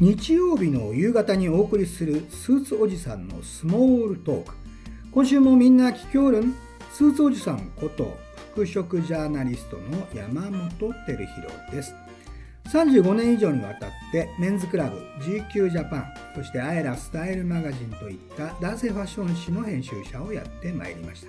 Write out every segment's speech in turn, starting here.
日曜日の夕方にお送りするスーツおじさんのスモールトーク。今週もみんな聞きおるん？スーツおじさんこと服飾ジャーナリストの山本照弘です。35年以上にわたってメンズクラブ GQ ジャパンそしてアエラスタイルマガジンといった男性ファッション誌の編集者をやってまいりました。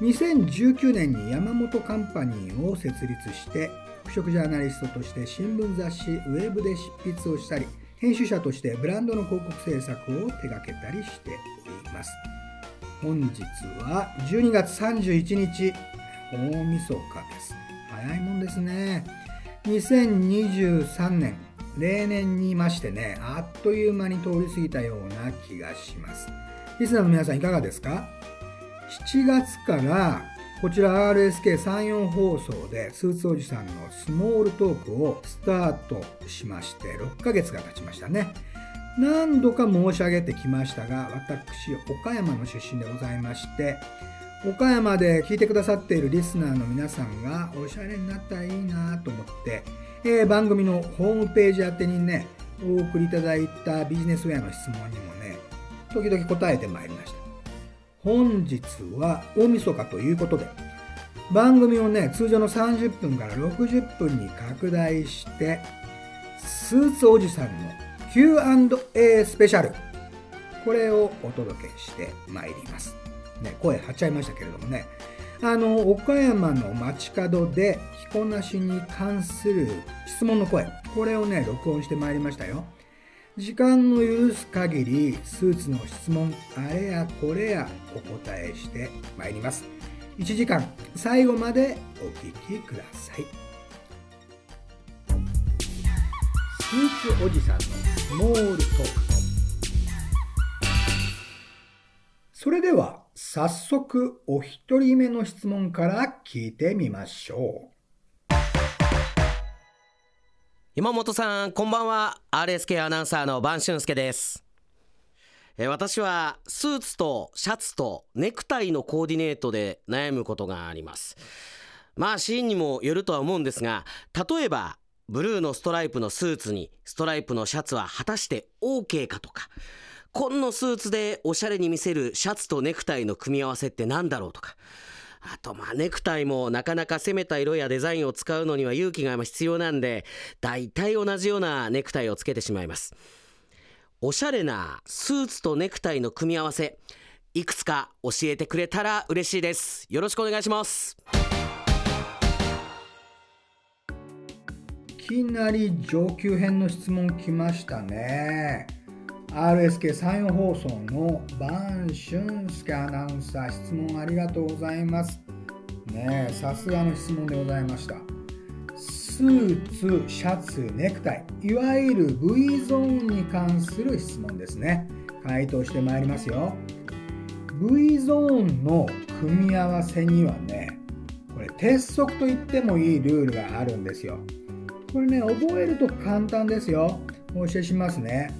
2019年に山本カンパニーを設立して服飾ジャーナリストとして新聞雑誌ウェブで執筆をしたり編集者としてブランドの広告制作を手掛けたりしております。本日は12月31日大晦日です。早いもんですね。2023年例年にいましてねあっという間に通り過ぎたような気がします。リスナーの皆さんいかがですか？7月からこちら RSK34 放送でスーツおじさんのスモールトークをスタートしまして6ヶ月が経ちましたね。何度か申し上げてきましたが、私、岡山の出身でございまして、岡山で聞いてくださっているリスナーの皆さんがおしゃれになったらいいなと思って、えー、番組のホームページ宛てにね、お送りいただいたビジネスウェアの質問にもね、時々答えてまいりました。本日は大晦日ということで、番組をね、通常の30分から60分に拡大して、スーツおじさんの Q&A スペシャル。これをお届けしてまいります。ね、声張っちゃいましたけれどもね。あの、岡山の街角で着こなしに関する質問の声。これをね、録音してまいりましたよ。時間の許す限りスーツの質問あれやこれやお答えしてまいります。1時間最後までお聞きください。スーツおじさんのスモールトーク。それでは早速お一人目の質問から聞いてみましょう。山本さんこんばんは。RSK アナウンサーの晩俊介です。私はスーツとシャツとネクタイのコーディネートで悩むことがあります。まあシーンにもよるとは思うんですが例えばブルーのストライプのスーツにストライプのシャツは果たして OK かとか紺のスーツでおしゃれに見せるシャツとネクタイの組み合わせって何だろうとかあとまあネクタイもなかなか攻めた色やデザインを使うのには勇気が必要なんで大体同じようなネクタイをつけてしまいます。おしゃれなスーツとネクタイの組み合わせいくつか教えてくれたら嬉しいです。よろしくお願いします。いきなり上級編の質問来ましたね。RSK 山陽放送の晩俊介アナウンサー質問ありがとうございます。ねさすがの質問でございました。スーツ、シャツ、ネクタイいわゆる V ゾーンに関する質問ですね。回答してまいりますよ。V ゾーンの組み合わせにはねこれ鉄則と言ってもいいルールがあるんですよ。これね覚えると簡単ですよ。お教えしますね。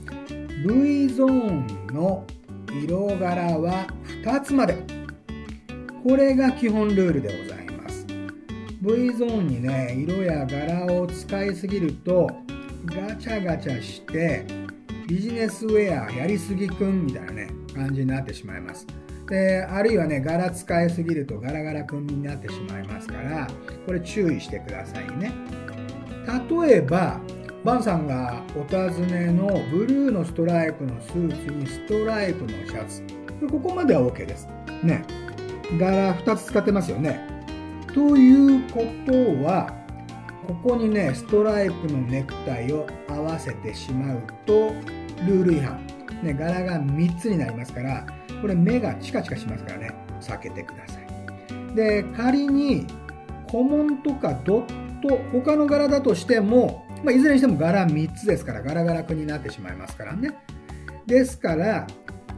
V ゾーンの色柄は2つまで。これが基本ルールでございます。V ゾーンにね色や柄を使いすぎるとガチャガチャしてビジネスウェアやりすぎくんみたいなね感じになってしまいます。であるいはね柄使いすぎるとガラガラくんになってしまいますからこれ注意してくださいね。例えばバンさんがお尋ねのブルーのストライプのスーツにストライプのシャツ。ここまでは OK です。ね。柄2つ使ってますよね。ということは、ここにね、ストライプのネクタイを合わせてしまうと、ルール違反。ね、柄が3つになりますから、これ目がチカチカしますからね、避けてください。で、仮に、コモンとかドット、他の柄だとしても、まあ、いずれにしても柄3つですからガラガラくになってしまいますからね。ですから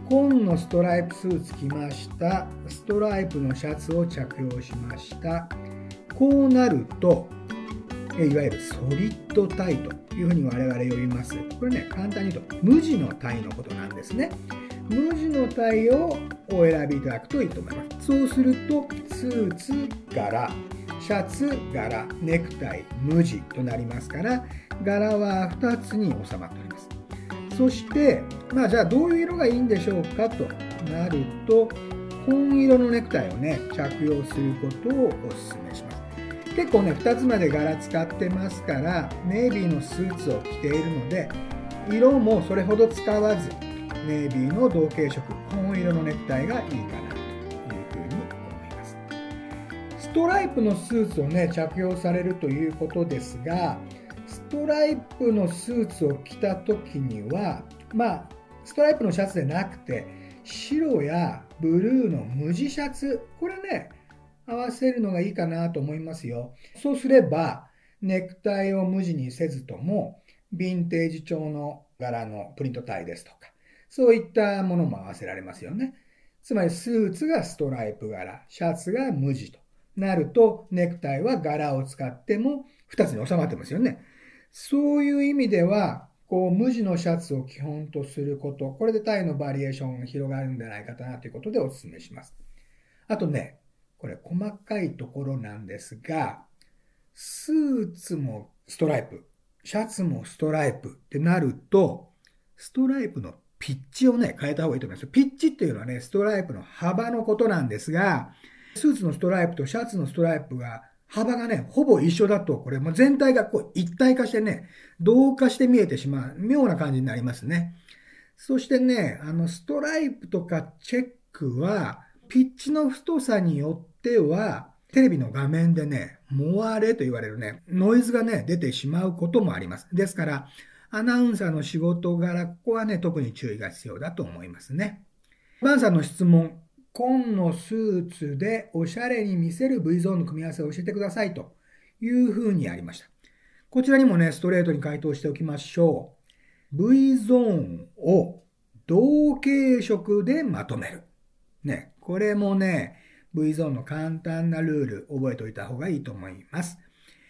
紺のストライプスーツ着ました。ストライプのシャツを着用しました。こうなるといわゆるソリッドタイというふうに我々呼びます。これね簡単に言うと無地のタイのことなんですね。無地のタイをお選びいただくといいと思います。そうするとスーツ柄。シャツ柄ネクタイ無地となりますから柄は2つに収まっております。そしてまあじゃあどういう色がいいんでしょうかとなると紺色のネクタイをね着用することをお勧めします。結構ね2つまで柄使ってますからネイビーのスーツを着ているので色もそれほど使わずネイビーの同系色紺色のネクタイがいいかな。ストライプのスーツをね着用されるということですがストライプのスーツを着た時にはまあストライプのシャツでなくて白やブルーの無地シャツこれね合わせるのがいいかなと思いますよ。そうすればネクタイを無地にせずともヴィンテージ調の柄のプリントタイですとかそういったものも合わせられますよね。つまりスーツがストライプ柄シャツが無地と。なるとネクタイは柄を使っても2つに収まってますよねそういう意味ではこう無地のシャツを基本とすること、これでタイのバリエーションが広がるんじゃないかなということでお勧めします。あとね、これ細かいところなんですが、スーツもストライプ、シャツもストライプってなると、ストライプのピッチをね、変えた方がいいと思います。ピッチっていうのはね、ストライプの幅のことなんですが、スーツのストライプとシャツのストライプが幅がね、ほぼ一緒だと、これも全体がこう一体化してね、同化して見えてしまう、妙な感じになりますね。そしてね、あの、ストライプとかチェックは、ピッチの太さによっては、テレビの画面でね、モアレと言われるね、ノイズがね、出てしまうこともあります。ですから、アナウンサーの仕事柄、ここはね、特に注意が必要だと思いますね。バンさんの質問、紺のスーツでおしゃれに見せる V ゾーンの組み合わせを教えてくださいというふうにありました。こちらにもね、ストレートに回答しておきましょう。V ゾーンを同系色でまとめる。ね、これもね、V ゾーンの簡単なルール覚えておいた方がいいと思います。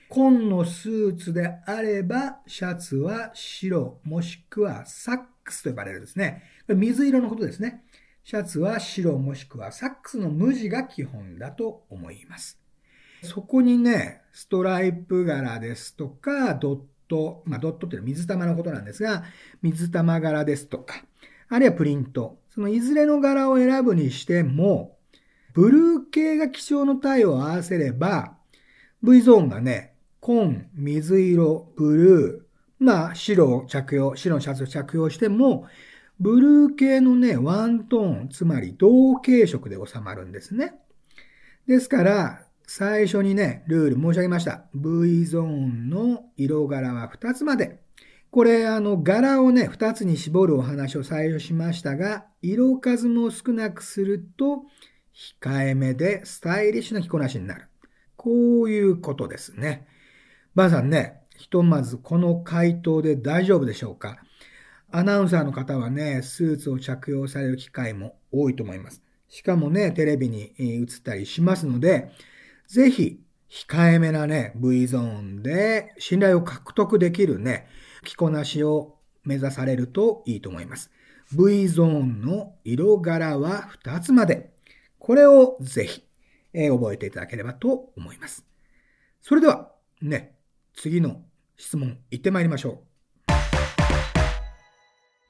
紺のスーツであれば、シャツは白もしくはサックスと呼ばれるですね。これ水色のことですね。シャツは白もしくはサックスの無地が基本だと思います。そこにね、ストライプ柄ですとか、ドット、まあドットっていうのは水玉のことなんですが、水玉柄ですとか、あるいはプリント、そのいずれの柄を選ぶにしても、ブルー系が基調のタイを合わせれば、V ゾーンがね、紺、水色、ブルー、まあ白を着用、白のシャツを着用しても、ブルー系のね、ワントーン、つまり同系色で収まるんですね。ですから、最初にね、ルール申し上げました。V ゾーンの色柄は2つまで。これ、あの、柄をね、2つに絞るお話を最初しましたが、色数も少なくすると、控えめでスタイリッシュな着こなしになる。こういうことですね。ばあさんね、ひとまずこの回答で大丈夫でしょうか？アナウンサーの方はね、スーツを着用される機会も多いと思います。しかもね、テレビに映ったりしますので、ぜひ、控えめなね、V ゾーンで信頼を獲得できるね、着こなしを目指されるといいと思います。V ゾーンの色柄は2つまで。これをぜひ、え、覚えていただければと思います。それでは、ね、次の質問行ってまいりましょう。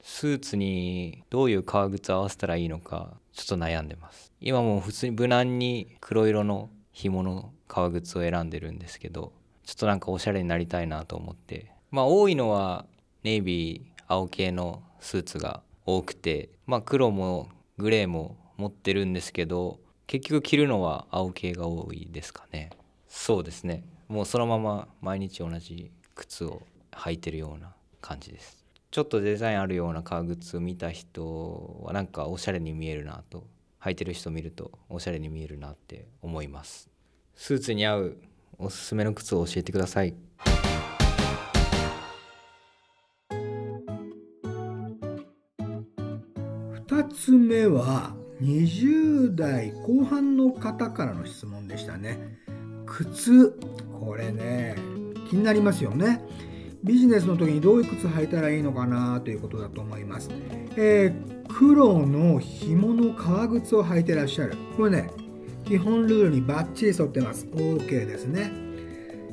スーツにどういう革靴を合わせたらいいのかちょっと悩んでます。今も普通に無難に黒色の紐の革靴を選んでるんですけどちょっとなんかおしゃれになりたいなと思って。まあ多いのはネイビー青系のスーツが多くてまあ黒もグレーも持ってるんですけど結局着るのは青系が多いですかね。そうですね。もうそのまま毎日同じ靴を履いてるような感じです。ちょっとデザインあるような革靴を見た人はなんかおしゃれに見えるなと履いてる人見るとおしゃれに見えるなって思います。スーツに合うおすすめの靴を教えてください。2つ目は20代後半の方からの質問でしたね。靴これね気になりますよね。ビジネスの時にどういう靴履いたらいいのかなということだと思います。えー、黒の紐の革靴を履いてらっしゃる。これね、基本ルールにバッチリ沿ってます。OK ですね、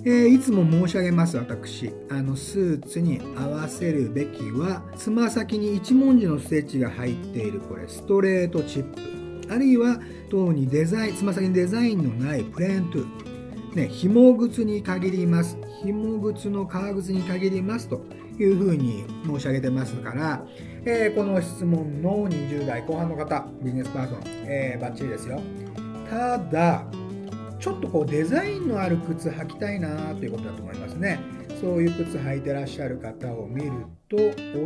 えー、いつも申し上げます私。あのスーツに合わせるべきはつま先に一文字のステッチが入っている。これストレートチップ。あるいは等にデザインつま先にデザインのないプレーントゥー。ね紐靴に限ります。紐靴の革靴に限りますというふうに申し上げてますから、えー、この質問の20代後半の方ビジネスパーソン、えー、バッチリですよ。ただちょっとこうデザインのある靴履きたいなということだと思いますね。そういう靴履いてらっしゃる方を見ると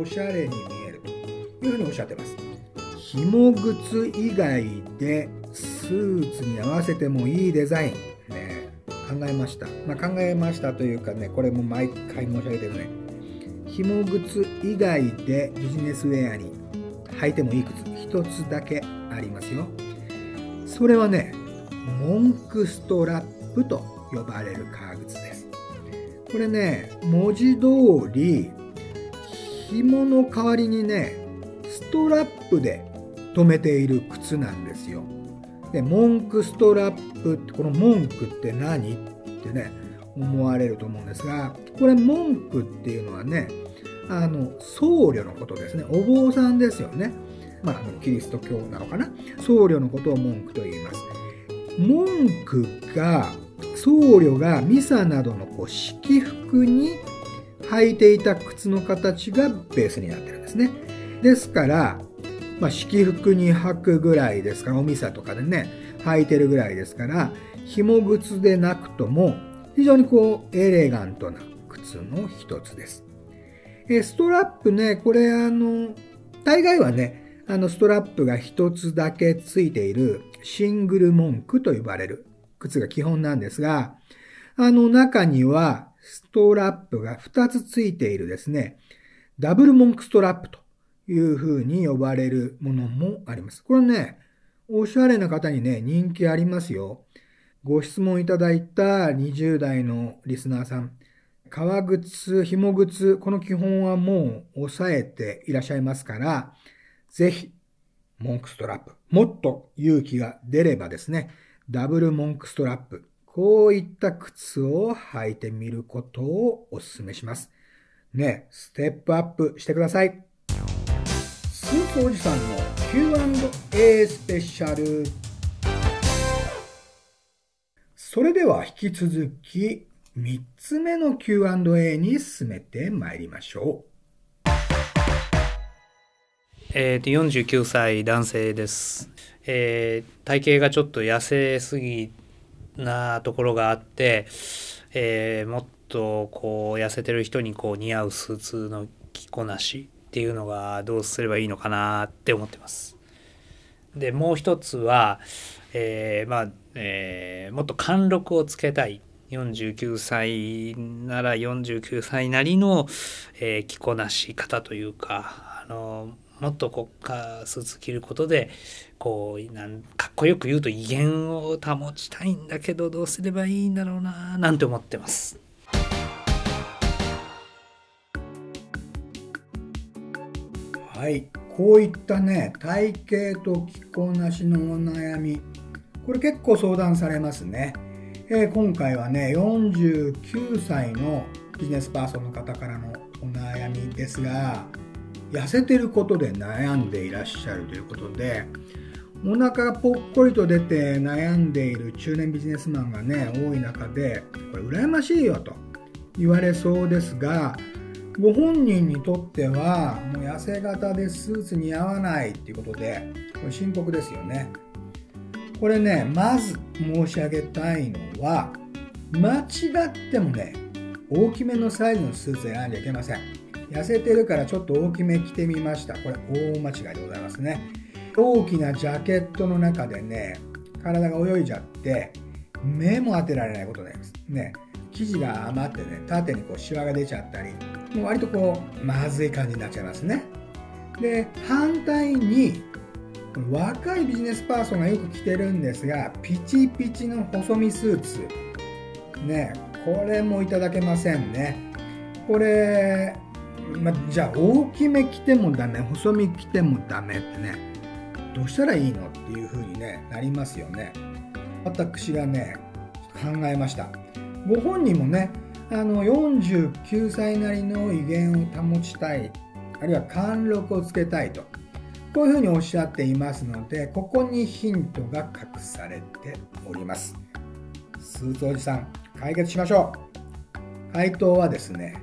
おしゃれに見えるというふうにおっしゃってます。紐靴以外でスーツに合わせてもいいデザイン、考えました、まあ、考えましたというかねこれも毎回申し上げてるね紐靴以外でビジネスウェアに履いてもいい靴一つだけありますよ。それはねモンクストラップと呼ばれる革靴です。これね文字通り紐の代わりにねストラップで留めている靴なんですよ。でモンクストラップってこの文句って何ってね思われると思うんですがこれ文句っていうのはねあの僧侶のことですね。お坊さんですよね。まあ、キリスト教なのかな。僧侶のことを文句と言います。文句が僧侶がミサなどのこう式服に履いていた靴の形がベースになってるんですね。ですから、まあ、式服に履くぐらいですからおミサとかでね履いてるぐらいですから紐靴でなくとも非常にこうエレガントな靴の一つです。えストラップね、これあの、大概はね、あのストラップが一つだけついているシングル文句と呼ばれる靴が基本なんですが、あの中にはストラップが二つついているですね、ダブルモンクストラップという風に呼ばれるものもあります。これね、おしゃれな方にね、人気ありますよ。ご質問いただいた20代のリスナーさん、革靴、紐靴、この基本はもう抑えていらっしゃいますから、ぜひ、モンクストラップ。もっと勇気が出ればですね、ダブルモンクストラップ。こういった靴を履いてみることをお勧めします。ね、ステップアップしてください。スーツおじさんの Q&A スペシャル。それでは引き続き3つ目の Q&A に進めてまいりましょう。えー、と49歳男性です、えー、体型がちょっと痩せすぎなところがあって、えー、もっとこう痩せてる人にこう似合うスーツの着こなしっていうのがどうすればいいのかなって思ってます。でもう一つは、えー、まあ、えー、もっと貫禄をつけたい49歳なら49歳なりの、えー、着こなし方というか、あのもっとこうスーツ着ることでこうなんかっこよく言うと威厳を保ちたいんだけどどうすればいいんだろうななんて思ってます。はいこういったね体型と着こなしのお悩みこれ結構相談されますね。えー、今回はね49歳のビジネスパーソンの方からのお悩みですが痩せてることで悩んでいらっしゃるということでお腹がぽっこりと出て悩んでいる中年ビジネスマンがね多い中でこれ羨ましいよと言われそうですがご本人にとってはもう痩せ型でスーツに合わないっていうことでこれ深刻ですよね。これねまず申し上げたいのは間違ってもね大きめのサイズのスーツ選んじゃいけません。痩せてるからちょっと大きめ着てみました。これ大間違いでございますね。大きなジャケットの中でね体が泳いじゃって目も当てられないことになります。ね生地が余ってね縦にこうシワが出ちゃったりもう割とこうまずい感じになっちゃいますね。で反対に若いビジネスパーソンがよく着てるんですがピチピチの細身スーツ。ねこれもいただけませんね。これ、まじゃあ大きめ着てもダメ細身着てもダメってねどうしたらいいのっていう風にねなりますよね。私がね考えました。ご本人もねあの49歳なりの威厳を保ちたい。あるいは貫禄をつけたいと。こういうふうにおっしゃっていますのでここにヒントが隠されております。スーツおじさん解決しましょう。回答はですね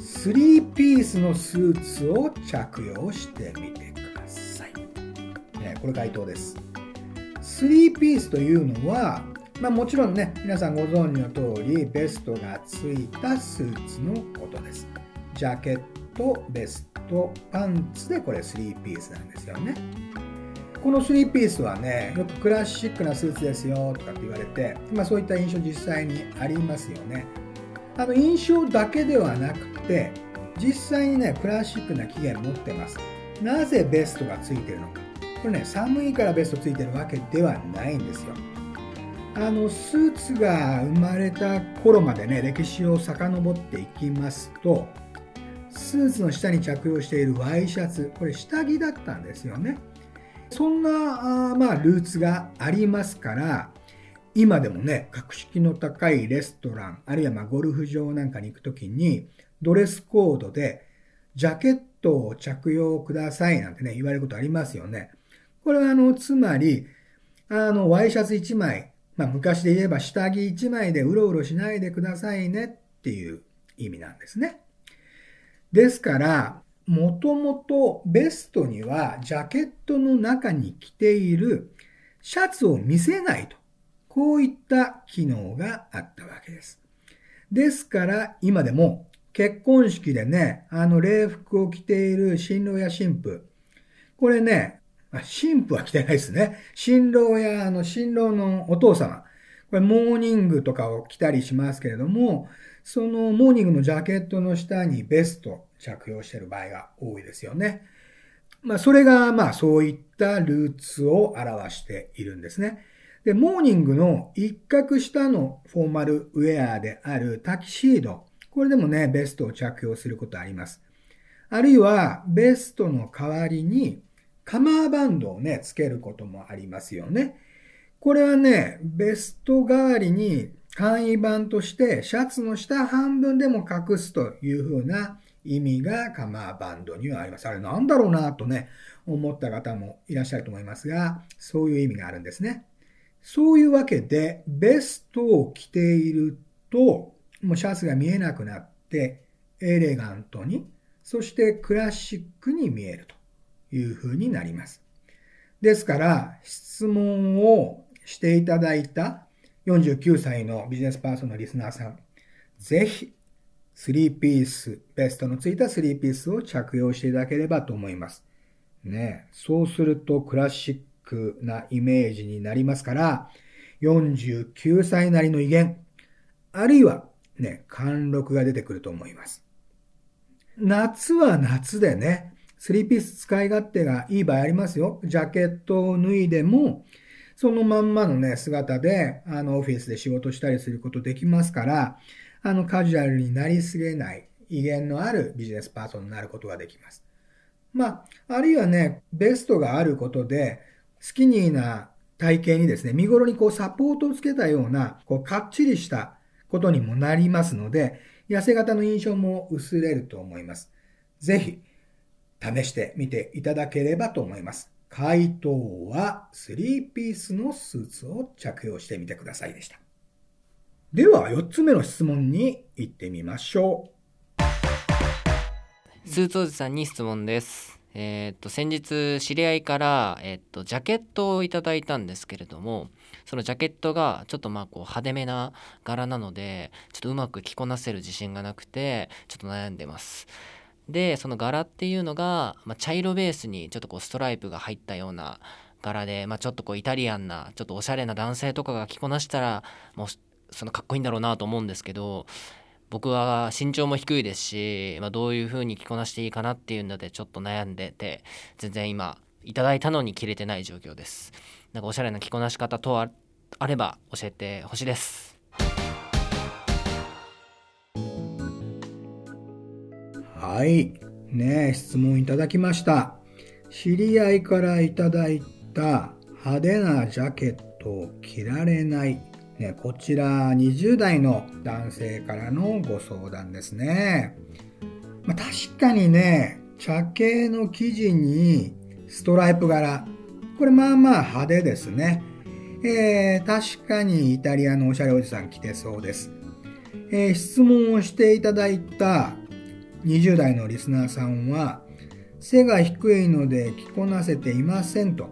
3ピースのスーツを着用してみてください、ね、これ回答です。3ピースというのはまあ、もちろんね皆さんご存知の通りベストがついたスーツのことです。ジャケットベストパンツでこれ3ピースなんですよね。この3ピースはねよくクラシックなスーツですよとかって言われて、まあ、そういった印象実際にありますよね。あの印象だけではなくて実際にねクラシックな起源持ってます。なぜベストがついてるのか。これね寒いからベストついてるわけではないんですよ。あのスーツが生まれた頃までね歴史を遡っていきますとスーツの下に着用しているワイシャツこれ下着だったんですよね。そんなあまあルーツがありますから今でもね格式の高いレストランあるいはまゴルフ場なんかに行く時にドレスコードでジャケットを着用くださいなんてね言われることありますよね。これはあのつまりあのワイシャツ1枚まあ、昔で言えば下着1枚でうろうろしないでくださいねっていう意味なんですね。ですから、もともとベストにはジャケットの中に着ているシャツを見せないと。こういった機能があったわけです。ですから今でも結婚式でね、あの礼服を着ている新郎や新婦。これね、神父は着てないですね。新郎やあの新郎のお父様。これモーニングとかを着たりしますけれども、そのモーニングのジャケットの下にベスト着用してる場合が多いですよね。まあそれがまあそういったルーツを表しているんですね。で、モーニングの一角下のフォーマルウェアであるタキシード。これでもね、ベストを着用することあります。あるいは、ベストの代わりに、カマーバンドをね、つけることもありますよね。これはね、ベスト代わりに簡易版としてシャツの下半分でも隠すというふうな意味がカマーバンドにはあります。あれなんだろうなとね、思った方もいらっしゃると思いますが、そういう意味があるんですね。そういうわけで、ベストを着ていると、もうシャツが見えなくなって、エレガントに、そしてクラシックに見えると。いうふうになります。ですから、質問をしていただいた49歳のビジネスパーソンのリスナーさん、ぜひ、3ピース、ベストのついた3ピースを着用していただければと思います。ね、そうするとクラシックなイメージになりますから、49歳なりの威厳、あるいはね、貫禄が出てくると思います。夏は夏でね、スリーピース使い勝手がいい場合ありますよ。ジャケットを脱いでも、そのまんまのね、姿で、あの、オフィスで仕事したりすることできますから、あの、カジュアルになりすげない、威厳のあるビジネスパーソンになることができます。まあ、あるいはね、ベストがあることで、スキニーな体型にですね、見頃にこうサポートをつけたような、こう、かっちりしたことにもなりますので、痩せ型の印象も薄れると思います。ぜひ、試してみていただければと思います。回答は3ピースのスーツを着用してみてくださいでした。では4つ目の質問に行ってみましょう。スーツおじさんに質問です。えー、っと先日知り合いから、え、っとジャケットをいただいたんですけれどもそのジャケットがちょっとまあこう派手めな柄なのでちょっとうまく着こなせる自信がなくてちょっと悩んでます。でその柄っていうのが、まあ、茶色ベースにちょっとこうストライプが入ったような柄で、まあ、ちょっとこうイタリアンなちょっとおしゃれな男性とかが着こなしたらもうそのかっこいいんだろうなと思うんですけど僕は身長も低いですし、まあ、どういう風に着こなしていいかなっていうのでちょっと悩んでて全然今いただいたのに着れてない状況です。なんかおしゃれな着こなし方とあれば教えてほしいです。はい。ね質問いただきました。知り合いからいただいた派手なジャケットを着られない。ね、こちら20代の男性からのご相談ですね。まあ、確かにね、茶系の生地にストライプ柄。これまあまあ派手ですね。えー、確かにイタリアのおしゃれおじさん着てそうです。えー質問をしていただいた20代のリスナーさんは、背が低いので着こなせていませんと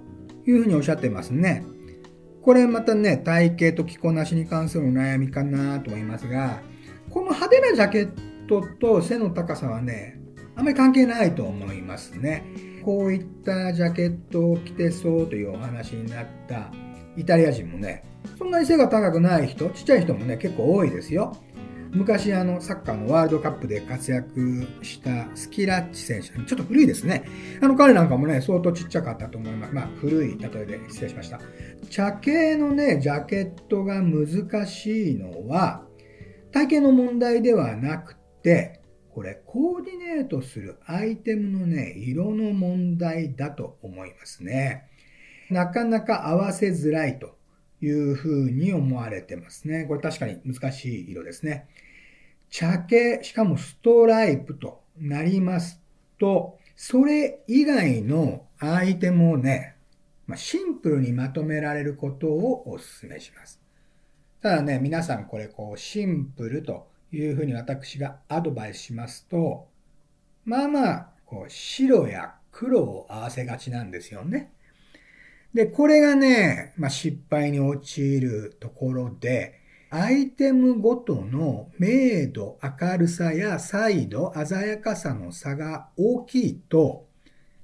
いうふうにおっしゃってますね。これまたね、体型と着こなしに関するお悩みかなと思いますが、この派手なジャケットと背の高さはね、あまり関係ないと思いますね。こういったジャケットを着てそうというお話になったイタリア人もね、そんなに背が高くない人、ちっちゃい人もね、結構多いですよ。昔あのサッカーのワールドカップで活躍したスキラッチ選手、ちょっと古いですね。あの彼なんかもね、相当ちっちゃかったと思います。まあ古い例えで失礼しました。茶系のね、ジャケットが難しいのは、体型の問題ではなくて、これコーディネートするアイテムのね、色の問題だと思いますね。なかなか合わせづらいというふうに思われてますね。これ確かに難しい色ですね。茶系、しかもストライプとなりますと、それ以外のアイテムをね、まあ、シンプルにまとめられることをお勧めします。ただね、皆さんこれこうシンプルというふうに私がアドバイスしますと、まあまあ、こう白や黒を合わせがちなんですよね。で、これがね、まあ、失敗に陥るところで、アイテムごとの明度、明るさや彩度、鮮やかさの差が大きいと、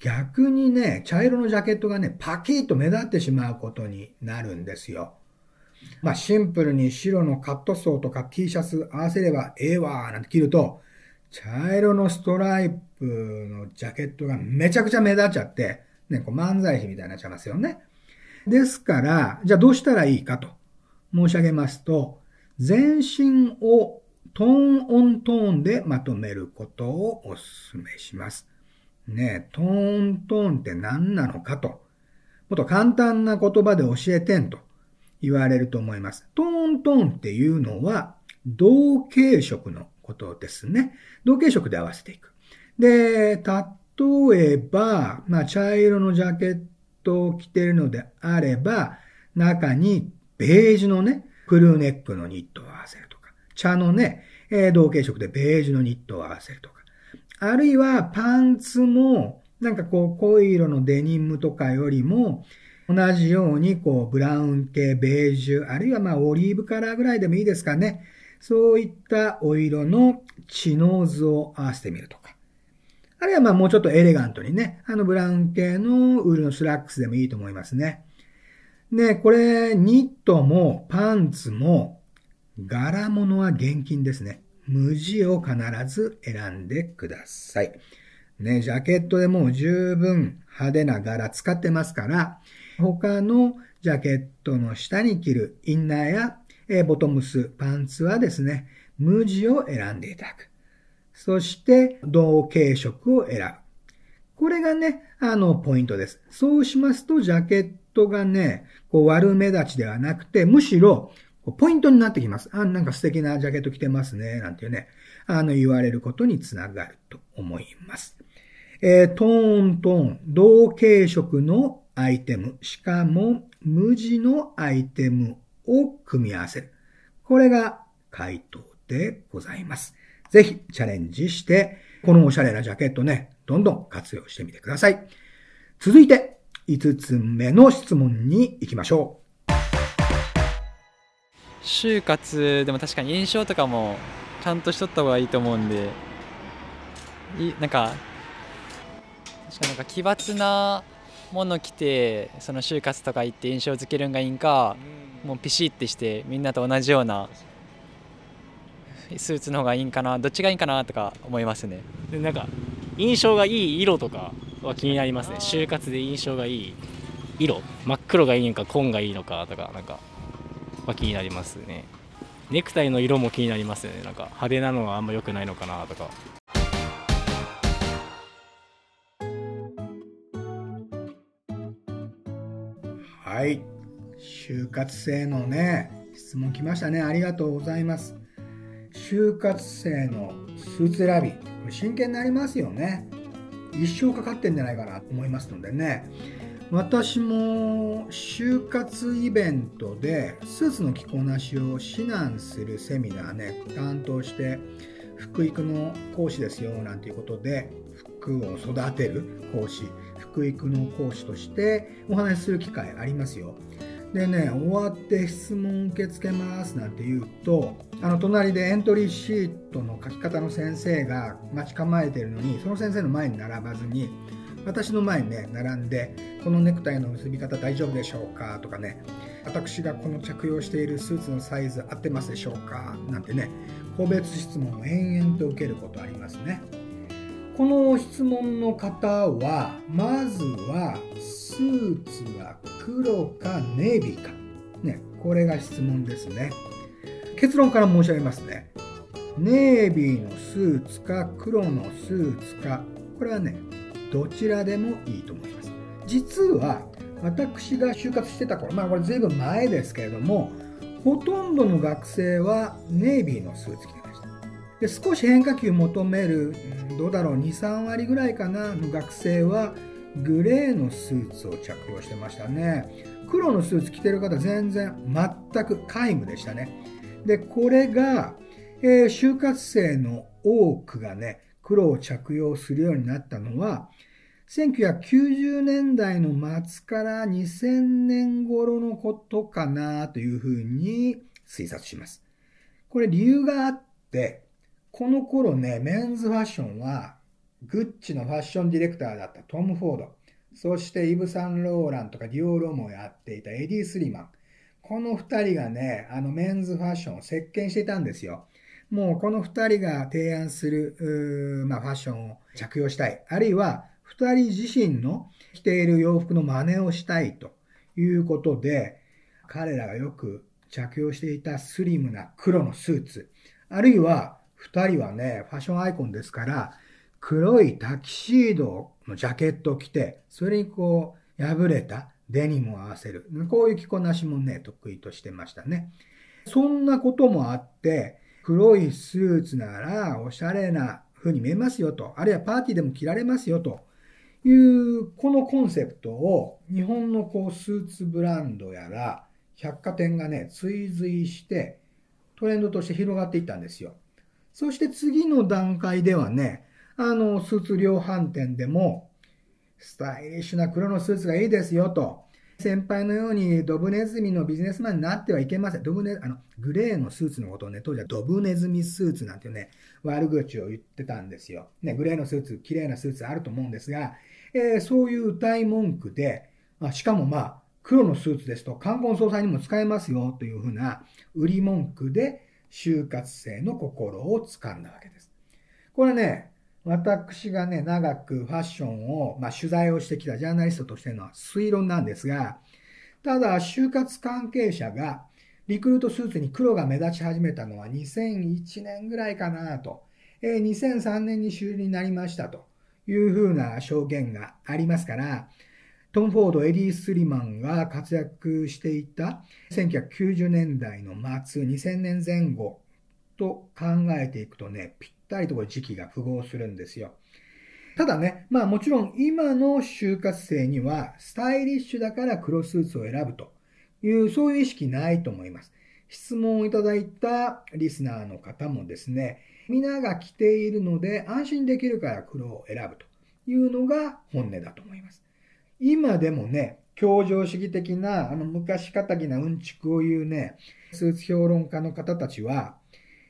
逆にね、茶色のジャケットがね、パキッと目立ってしまうことになるんですよ。まあ、シンプルに白のカットソーとか T シャツ合わせればええわーなんて着ると、茶色のストライプのジャケットがめちゃくちゃ目立っちゃって、ね、こう漫才師みたいになっちゃいますよね。ですから、じゃあどうしたらいいかと申し上げますと、全身をトーンオントーンでまとめることをお勧めします。ねえトーントーンって何なのかと、もっと簡単な言葉で教えてんと言われると思います。トーントーンっていうのは同系色のことですね。同系色で合わせていく。で、例えば、まあ、茶色のジャケットを着ているのであれば、中にベージュのね、クルーネックのニットを合わせるとか、茶のね、えー同系色でベージュのニットを合わせるとか、あるいはパンツも、なんかこう濃い色のデニムとかよりも、同じようにこうブラウン系、ベージュ、あるいはまあオリーブカラーぐらいでもいいですかね。そういったお色のチノーズを合わせてみるとか。あるいはまあもうちょっとエレガントにね、あのブラウン系のウールのスラックスでもいいと思いますね。で、これ、ニットもパンツも柄物は厳禁ですね。無地を必ず選んでください。ね、ジャケットでもう十分派手な柄使ってますから、他のジャケットの下に着るインナーやえボトムス、パンツはですね、無地を選んでいただく。そして、同系色を選ぶ。これがね、あの、ポイントです。そうしますと、ジャケットがね、こう悪目立ちではなくて、むしろ、ポイントになってきます。あ、なんか素敵なジャケット着てますね、なんていうね、あの、言われることにつながると思います。えートーントーン、同系色のアイテム、しかも無地のアイテムを組み合わせる。これが回答でございます。ぜひチャレンジして、このおしゃれなジャケットね、どんどん活用してみてください。続いて、5つ目の質問に行きましょ就活でも確かに印象とかもちゃんとしとった方がいいと思うんで。いなんか確かになんか奇抜なもの着てその就活とか行って印象づけるんがいいんかもうピシッてしてみんなと同じようなスーツの方がいいんかなどっちがいいんかなとか思いますね。でなんか印象がいい色とかは気になりますね就活で印象がいい色真っ黒がいいのか紺がいいのかとかなんかは気になりますねネクタイの色も気になりますよねなんか派手なのはあんま良くないのかなとか。はい。就活生のね、質問来ましたね。ありがとうございます。就活生のスーツ選び、真剣になりますよね。一生かかってんじゃないかなと思いますのでね。私も就活イベントでスーツの着こなしを指南するセミナーね担当して福育の講師ですよなんていうことで服を育てる講師福育の講師としてお話しする機会ありますよでね終わって質問受け付けますなんて言うとあの隣でエントリーシートの書き方の先生が待ち構えてるのにその先生の前に並ばずに私の前にね並んでこのネクタイの結び方大丈夫でしょうか？とかね私がこの着用しているスーツのサイズ合ってますでしょうか？なんてね個別質問を延々と受けることありますね。この質問の方はまずはスーツは黒かネイビーか。ねこれが質問ですね。結論から申し上げますね。ネイビーのスーツか黒のスーツか。これはねどちらでもいいと思います。実は私が就活してた頃まあこれ随分前ですけれどもほとんどの学生はネイビーのスーツ着てで少し変化球求めるどうだろう23割ぐらいかな。の学生はグレーのスーツを着用してましたね。黒のスーツ着てる方全然全く皆無でしたね。でこれが、えー、就活生の多くがね黒を着用するようになったのは1990年代の末から2000年頃のことかなというふうに推察します。これ理由があって、この頃ね、メンズファッションは、グッチのファッションディレクターだったトム・フォード、そしてイブ・サンローランとかディオーロもやっていたエディ・スリマン。この二人がね、あのメンズファッションを席巻していたんですよ。もうこの二人が提案する、まあ、ファッションを着用したい。あるいは二人自身の着ている洋服の真似をしたいということで、彼らがよく着用していたスリムな黒のスーツ、あるいは二人はね、ファッションアイコンですから、黒いタキシードのジャケットを着て、それにこう、破れたデニムを合わせる。こういう着こなしもね、得意としてましたね。そんなこともあって、黒いスーツならおしゃれな風に見えますよと、あるいはパーティーでも着られますよというこのコンセプトを日本のこうスーツブランドやら百貨店がね追随してトレンドとして広がっていったんですよ。そして次の段階ではね、あのスーツ量販店でもスタイリッシュな黒のスーツがいいですよと。先輩のようにドブネズミのビジネスマンになってはいけません。ドブネ、あの、グレーのスーツのことをね、当時はドブネズミスーツなんてね、悪口を言ってたんですよ。ね、グレーのスーツ、綺麗なスーツあると思うんですが、えー、そういう歌い文句で、あしかもまあ、黒のスーツですと冠婚葬祭にも使えますよというふうな売り文句で就活生の心を掴んだわけです。これね、私がね、長くファッションを、まあ、取材をしてきたジャーナリストとしての推論なんですが、ただ、就活関係者がリクルートスーツに黒が目立ち始めたのは2001年ぐらいかなと。え、2003年に終了になりましたと。いうふうな証言がありますから、トム・フォード、エディ・スリマンが活躍していた1990年代の末、2000年前後と考えていくとね、ぴったりとこれ時期が符合するんですよ。ただね、まあもちろん今の就活生にはスタイリッシュだから黒スーツを選ぶという、そういう意識ないと思います。質問をいただいたリスナーの方もですね、皆が着ているので安心できるから黒を選ぶというのが本音だと思います。今でもね、協情主義的な、あの昔かたぎなうんちくを言うね、スーツ評論家の方たちは、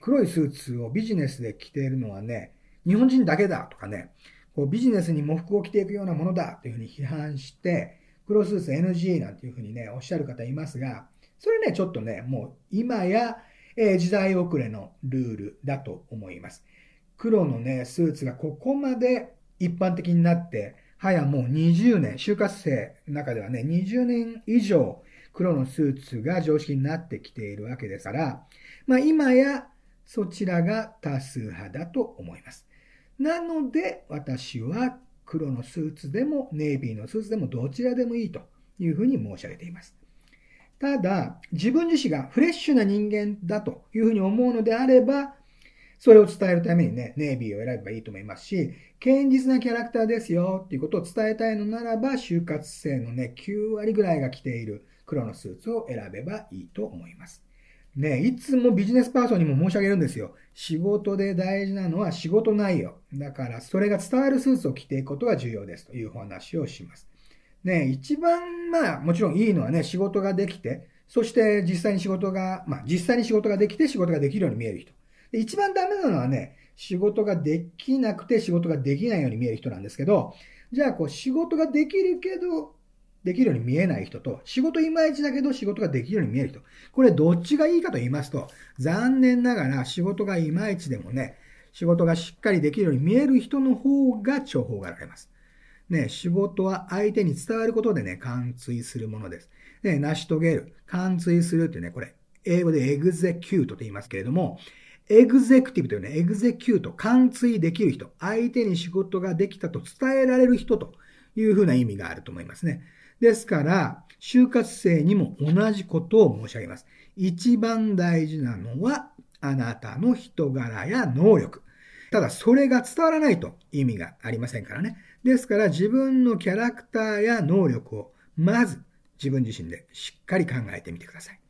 黒いスーツをビジネスで着ているのはね、日本人だけだとかね、こうビジネスに喪服を着ていくようなものだというふうに批判して、黒スーツ NG なんていうふうにね、おっしゃる方いますが、それね、ちょっとね、もう今やえー、時代遅れのルールだと思います。黒のね、スーツがここまで一般的になって、はやもう20年、就活生の中ではね、20年以上黒のスーツが常識になってきているわけですから、まあ今やそちらが多数派だと思います。なので私は黒のスーツでもネイビーのスーツでもどちらでもいいというふうに申し上げています。ただ、自分自身がフレッシュな人間だというふうに思うのであれば、それを伝えるためにね、ネイビーを選べばいいと思いますし、堅実なキャラクターですよっていうことを伝えたいのならば、就活生のね、9割ぐらいが着ている黒のスーツを選べばいいと思います。ね、いつもビジネスパーソンにも申し上げるんですよ。仕事で大事なのは仕事内容。だから、それが伝わるスーツを着ていくことが重要ですというお話をします。ね、一番、まあ、もちろんいいのはね、仕事ができて、そして実際に仕事が、まあ、実際に仕事ができて仕事ができるように見える人。で一番ダメなのはね、仕事ができなくて仕事ができないように見える人なんですけど、じゃあ、こう、仕事ができるけど、できるように見えない人と、仕事いまいちだけど仕事ができるように見える人。これどっちがいいかと言いますと、残念ながら仕事がいまいちでもね、仕事がしっかりできるように見える人の方が重宝がられます。ね、仕事は相手に伝わることでね、貫通するものです。ね、成し遂げる、貫通するってね、これ、英語でエグゼキュートと言いますけれども、エグゼクティブというね、エグゼキュート、貫通できる人、相手に仕事ができたと伝えられる人というふうな意味があると思いますね。ですから、就活生にも同じことを申し上げます。一番大事なのは、あなたの人柄や能力。ただ、それが伝わらないと意味がありませんからね。ですから、自分のキャラクターや能力を、まず自分自身でしっかり考えてみてください。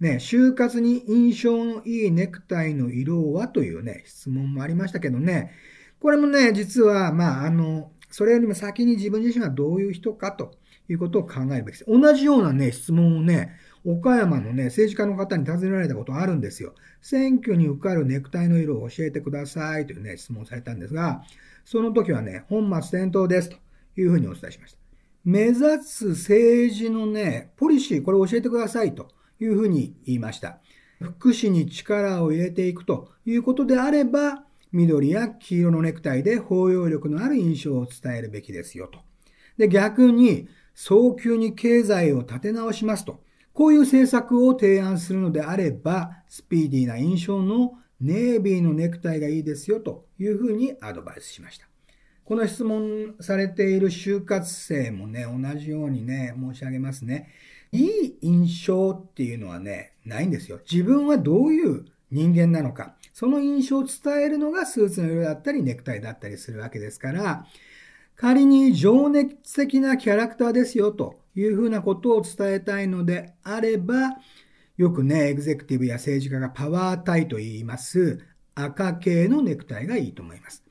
ね、就活に印象のいいネクタイの色は？というね、質問もありましたけどね、これもね、実は、まあ、あの、それよりも先に自分自身がどういう人かということを考えるべきです。同じようなね、質問をね、岡山のね、政治家の方に尋ねられたことあるんですよ。選挙に受かるネクタイの色を教えてくださいというね、質問されたんですが、その時はね、本末転倒ですというふうにお伝えしました。目指す政治のね、ポリシー、これ教えてくださいというふうに言いました。福祉に力を入れていくということであれば、緑や黄色のネクタイで包容力のある印象を伝えるべきですよと。で、逆に、早急に経済を立て直しますと。こういう政策を提案するのであれば、スピーディーな印象のネイビーのネクタイがいいですよというふうにアドバイスしました。この質問されている就活生もね、同じようにね、申し上げますね。いい印象っていうのはね、ないんですよ。自分はどういう人間なのか。その印象を伝えるのがスーツの色だったりネクタイだったりするわけですから、仮に情熱的なキャラクターですよというふうなことを伝えたいのであれば、よくね、エグゼクティブや政治家がパワータイと言います赤系のネクタイがいいと思います。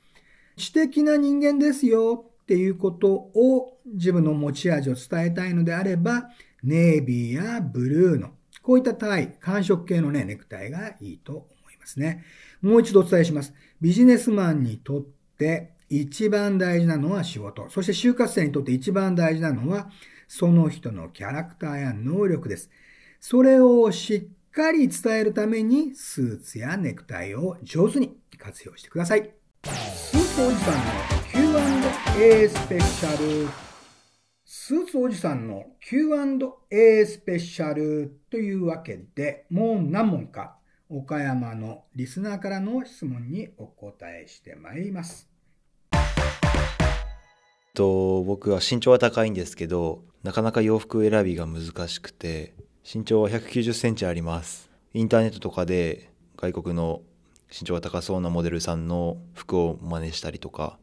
知的な人間ですよっていうことを自分の持ち味を伝えたいのであれば、ネイビーやブルーのこういったタイ、寒色系のね、ネクタイがいいと思いますね。もう一度お伝えします。ビジネスマンにとって一番大事なのは仕事。そして就活生にとって一番大事なのは、その人のキャラクターや能力です。それをしっかり伝えるために、スーツやネクタイを上手に活用してください。スーツおじさんの Q&A スペシャル。スーツおじさんの Q&A スペシャルというわけで、もう何問か岡山のリスナーからの質問にお答えしてまいります。と僕は身長は高いんですけどなかなか洋服選びが難しくて身長は190センチありますインターネットとかで外国の身長が高そうなモデルさんの服を真似したりとか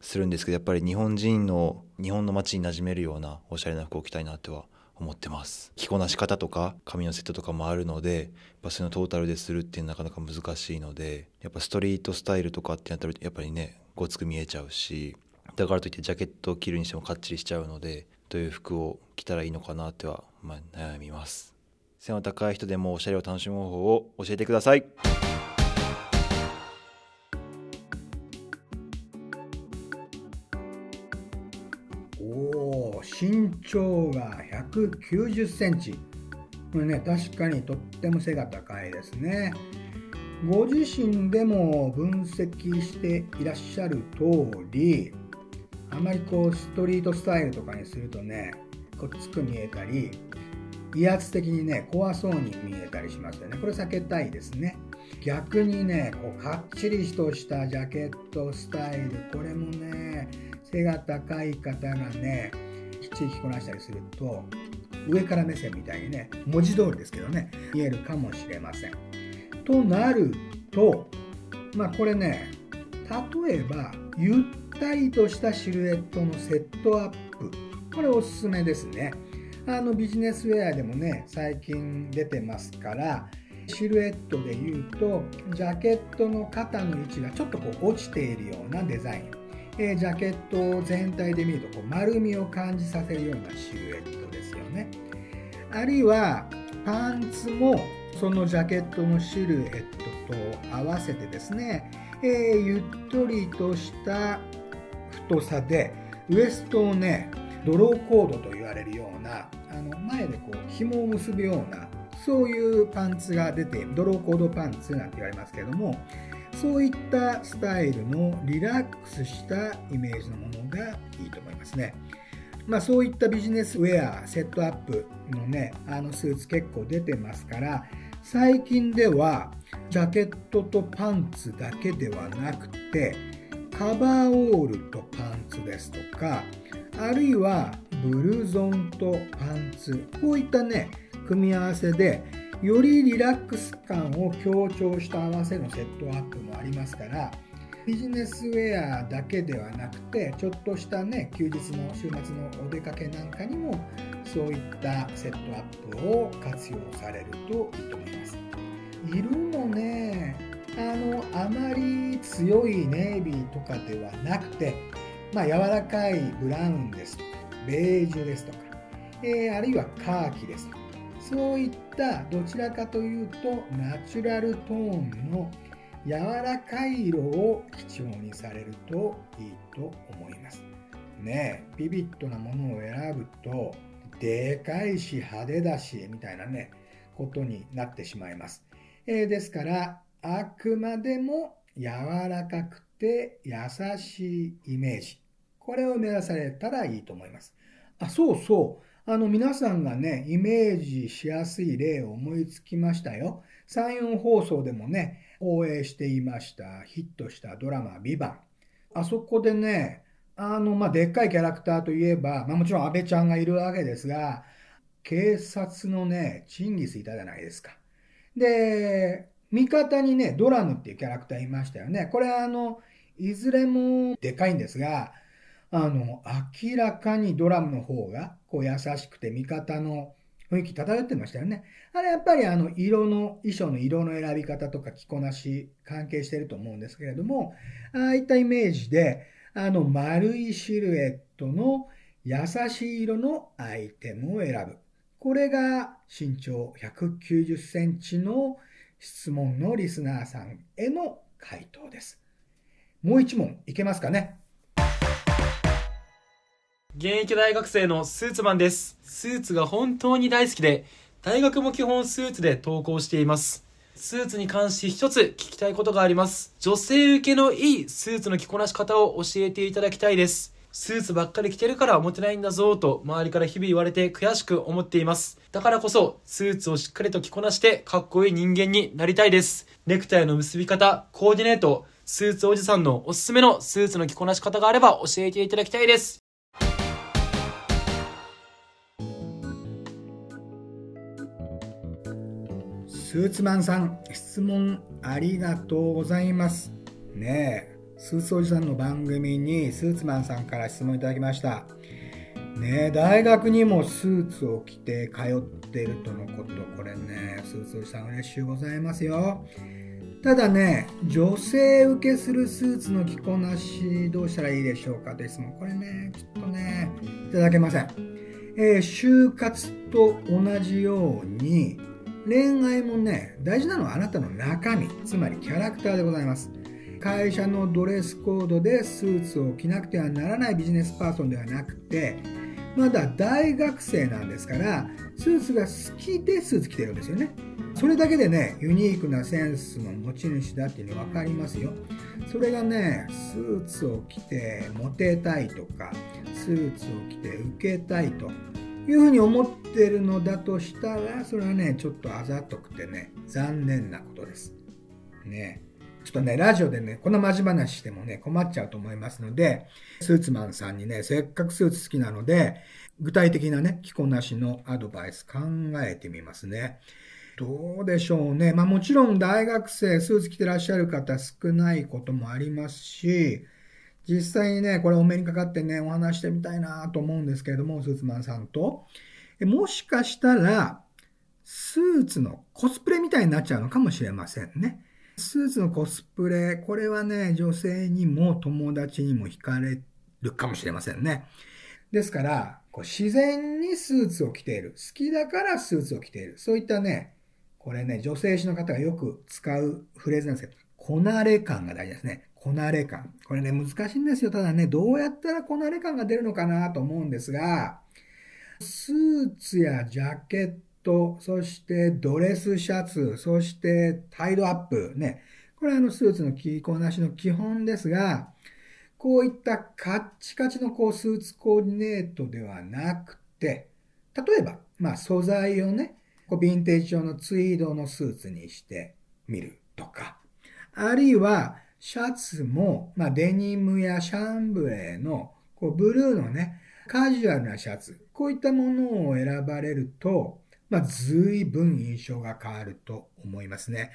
するんですけどやっぱり日本人の日本の街に馴染めるようなおしゃれな服を着たいなっては思ってます。着こなし方とか髪のセットとかもあるのでやっぱそのトータルでするっていうのはなかなか難しいのでやっぱストリートスタイルとかってなったらやっぱりねごつく見えちゃうしだからといってジャケットを着るにしてもかっちりしちゃうのでどういう服を着たらいいのかなっては、まあ、悩みます。背の高い人でもおしゃれを楽しむ方法を教えてください。身長が190センチ。これね確かにとっても背が高いですね。ご自身でも分析していらっしゃる通りあまりこうストリートスタイルとかにするとねこっつく見えたり威圧的にね怖そうに見えたりしますよね。これ避けたいですね。逆にねこうかっちりとしたジャケットスタイルこれもね背が高い方がねきっちり着こなしたりすると上から目線みたいにね文字通りですけどね見えるかもしれません。となるとまあこれね例えばゆったりとしたシルエットのセットアップこれおすすめですね。あのビジネスウェアでもね最近出てますからシルエットで言うとジャケットの肩の位置がちょっとこう落ちているようなデザイン、えー、ジャケットを全体で見るとこう丸みを感じさせるようなシルエットですよね。あるいはパンツもそのジャケットのシルエットと合わせてですね、えー、ゆっとりとした太さでウエストをねドローコードと言われるようなあの前でこう紐を結ぶようなそういうパンツが出てドローコードパンツなんて言われますけどもそういったスタイルのリラックスしたイメージのものがいいと思いますね。まあ、そういったビジネスウェアセットアップのねあのスーツ結構出てますから最近ではジャケットとパンツだけではなくてカバーオールとパンツですとかあるいはブルゾンとパンツこういったね組み合わせでよりリラックス感を強調した合わせのセットアップもありますからビジネスウェアだけではなくてちょっとしたね休日の週末のお出かけなんかにもそういったセットアップを活用されるといいと思います。色もねあのあまり強いネイビーとかではなくてまあ柔らかいブラウンですとかベージュですとか、えー、あるいはカーキですとかそういったどちらかというとナチュラルトーンの柔らかい色を基調にされるといいと思います。ねビビッドなものを選ぶとでかいし派手だしみたいなねことになってしまいます。えー、ですからあくまでも柔らかくて優しいイメージこれを目指されたらいいと思います。あそうそうあの皆さんがね、イメージしやすい例を思いつきましたよ。3、4放送でもね、放映していました、ヒットしたドラマ、ビバン。あそこでね、あの、まあ、でっかいキャラクターといえば、まあ、もちろん安倍ちゃんがいるわけですが、警察のね、チンギスいたじゃないですか。で、味方にね、ドラムっていうキャラクターいましたよね。これあの、いずれもでかいんですが、あの、明らかにドラムの方が、こう優しくて味方の雰囲気漂ってましたよね。あれやっぱりあの色の、衣装の色の選び方とか着こなし関係してると思うんですけれども、ああいったイメージで、あの丸いシルエットの優しい色のアイテムを選ぶ。これが身長190センチの質問のリスナーさんへの回答です。もう一問いけますかね？現役大学生のスーツマンです。スーツが本当に大好きで、大学も基本スーツで投稿しています。スーツに関して一つ聞きたいことがあります。女性受けのいいスーツの着こなし方を教えていただきたいです。スーツばっかり着てるからモテないんだぞと周りから日々言われて悔しく思っています。だからこそスーツをしっかりと着こなしてかっこいい人間になりたいです。ネクタイの結び方、コーディネート、スーツおじさんのおすすめのスーツの着こなし方があれば教えていただきたいです。スーツマンさん、質問ありがとうございます。ねえ、スーツおじさんの番組にスーツマンさんから質問いただきました。ねえ、大学にもスーツを着て通っているとのこと、これね、スーツおじさん嬉しゅうございますよ。ただね、女性受けするスーツの着こなしどうしたらいいでしょうかという質問、これね、ちょっとね、いただけません。えー、就活と同じように、恋愛もね、大事なのはあなたの中身、つまりキャラクターでございます。会社のドレスコードでスーツを着なくてはならないビジネスパーソンではなくて、まだ大学生なんですから、スーツが好きでスーツ着てるんですよね。それだけでね、ユニークなセンスの持ち主だっていうの分かりますよ。それがね、スーツを着てモテたいとか、スーツを着て受けたいというふうに思ってるのだとしたら、それはね、ちょっとあざとくてね、残念なことです。ね。ちょっとね、ラジオでね、こんなマジ話してもね、困っちゃうと思いますので、スーツマンさんにね、せっかくスーツ好きなので、具体的なね、着こなしのアドバイス考えてみますね。どうでしょうね。まあもちろん大学生、スーツ着てらっしゃる方少ないこともありますし、実際にね、これお目にかかってね、お話してみたいなと思うんですけれども、スーツマンさんと。もしかしたら、スーツのコスプレみたいになっちゃうのかもしれませんね。スーツのコスプレ、これはね、女性にも友達にも惹かれるかもしれませんね。ですから、こう自然にスーツを着ている。好きだからスーツを着ている。そういったね、これね、女性誌の方がよく使うフレーズなんですけど、こなれ感が大事ですね。こなれ感。これね、難しいんですよ。ただね、どうやったらこなれ感が出るのかなと思うんですが、スーツやジャケット、そしてドレスシャツ、そしてタイドアップ、ね。これはあのスーツの着こなしの基本ですが、こういったカッチカチのこうスーツコーディネートではなくて、例えば、まあ素材をね、こうヴィンテージ用のツイードのスーツにしてみるとか、あるいはシャツも、まあデニムやシャンブレーのこうブルーのね、カジュアルなシャツ、こういったものを選ばれると、まあ、随分印象が変わると思いますね。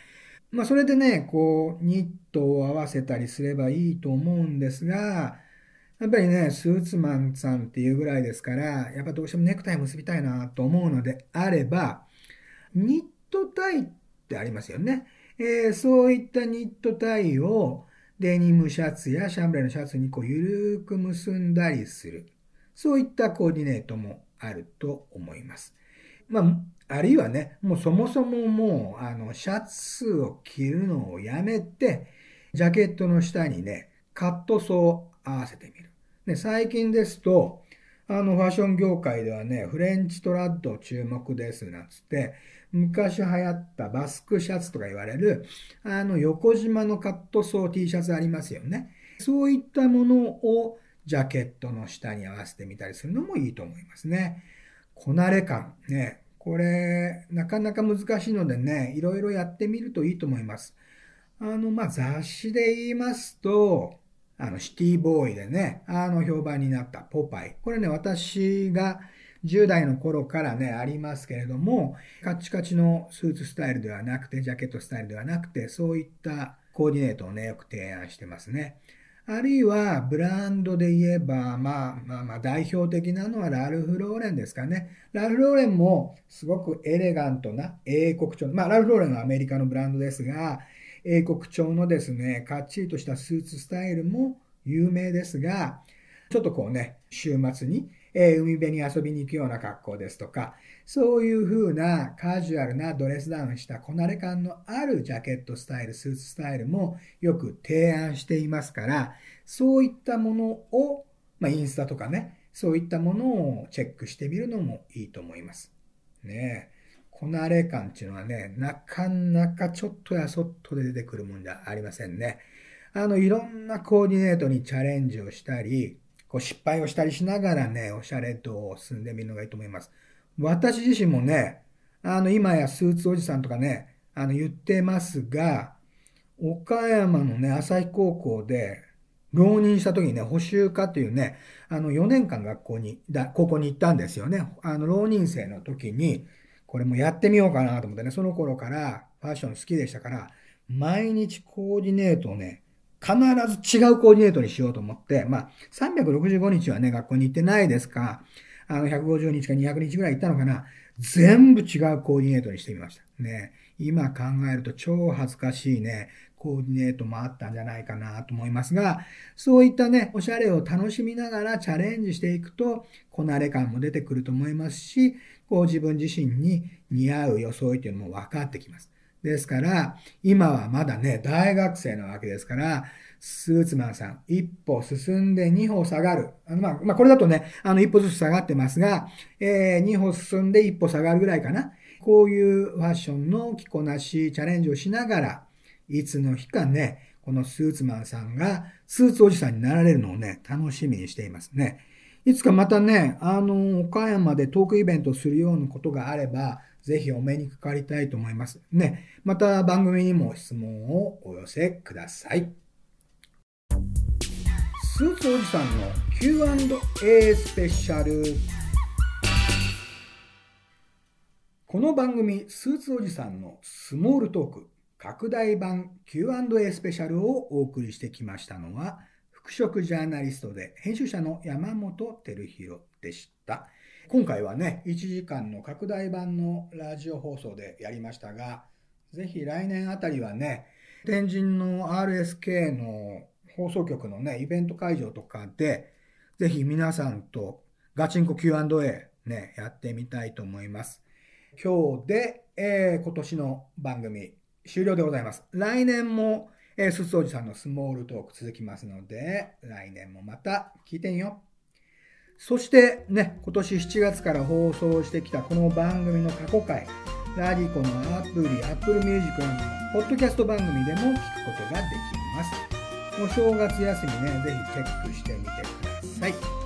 まあ、それでね、こう、ニットを合わせたりすればいいと思うんですが、やっぱりね、スーツマンさんっていうぐらいですから、やっぱどうしてもネクタイ結びたいなと思うのであれば、ニットタイってありますよね。えー、そういったニットタイをデニムシャツやシャンブレのシャツにこうゆるく結んだりする。そういったコーディネートもあると思います。まあ、あるいはね、もうそもそももう、あの、シャツを着るのをやめて、ジャケットの下にね、カットソーを合わせてみる。ね、最近ですと、あの、ファッション業界ではね、フレンチトラッド注目です、なんつって、昔流行ったバスクシャツとか言われる、あの、横縞のカットソー T シャツありますよね。そういったものをジャケットの下に合わせてみたりするのもいいと思いますね。こなれ感。ね。これ、なかなか難しいのでね、いろいろやってみるといいと思います。あの、まあ、雑誌で言いますと、あの、シティボーイでね、あの、評判になったポパイ。これね、私が10代の頃からね、ありますけれども、カッチカチのスーツスタイルではなくて、ジャケットスタイルではなくて、そういったコーディネートをね、よく提案してますね。あるいは、ブランドで言えば、まあ、まあ、まあ、代表的なのはラルフ・ローレンですかね。ラルフ・ローレンも、すごくエレガントな英国調。まあ、ラルフ・ローレンはアメリカのブランドですが、英国調のですね、かっちりとしたスーツスタイルも有名ですが、ちょっとこうね、週末に、えー、海辺に遊びに行くような格好ですとか、そういう風なカジュアルなドレスダウンしたこなれ感のあるジャケットスタイル、スーツスタイルもよく提案していますから、そういったものを、まあ、インスタとかね、そういったものをチェックしてみるのもいいと思います。ねえこなれ感っていうのはね、なかなかちょっとやそっとで出てくるもんじゃありませんね。あの、いろんなコーディネートにチャレンジをしたり、こう失敗をしたりしながらね、おしゃれ度を進んでみるのがいいと思います。私自身もね、あの、今やスーツおじさんとかね、あの、言ってますが、岡山のね、朝日高校で、浪人した時にね、補修科というね、あの、4年間学校に、だ高校に行ったんですよね。あの、浪人生の時に、これもやってみようかなと思ってね、その頃からファッション好きでしたから、毎日コーディネートをね、必ず違うコーディネートにしようと思って、まあ、365日はね、学校に行ってないですか、あの、150日か200日ぐらい行ったのかな。全部違うコーディネートにしてみました。ね。今考えると超恥ずかしいね、コーディネートもあったんじゃないかなと思いますが、そういったね、おしゃれを楽しみながらチャレンジしていくと、こなれ感も出てくると思いますし、こう自分自身に似合う装いというのも分かってきます。ですから、今はまだね、大学生なわけですから、スーツマンさん、一歩進んで二歩下がる。あのまあ、まあ、これだとね、あの、一歩ずつ下がってますが、えー、二歩進んで一歩下がるぐらいかな。こういうファッションの着こなし、チャレンジをしながら、いつの日かね、このスーツマンさんがスーツおじさんになられるのをね、楽しみにしていますね。いつかまたね、あの、岡山でトークイベントするようなことがあれば、ぜひお目にかかりたいと思います。ね、また番組にも質問をお寄せください。スーツおじさんの Q&A スペシャル。この番組、スーツおじさんのスモールトーク拡大版 Q&A スペシャルをお送りしてきましたのは、服飾ジャーナリストで編集者の山本照弘でした。今回はね、1時間の拡大版のラジオ放送でやりましたが、ぜひ来年あたりはね、天神の RSK の放送局のね、イベント会場とかで、ぜひ皆さんとガチンコ Q&A ね、やってみたいと思います。今日で、えー、今年の番組終了でございます。来年も、えー、すつおじさんのスモールトーク続きますので、来年もまた聞いてんよ。そしてね、今年7月から放送してきたこの番組の過去回、ラディコのアプリ、Apple Music などのポッドキャスト番組でも聞くことができます。お正月休みね、ぜひチェックしてみてください。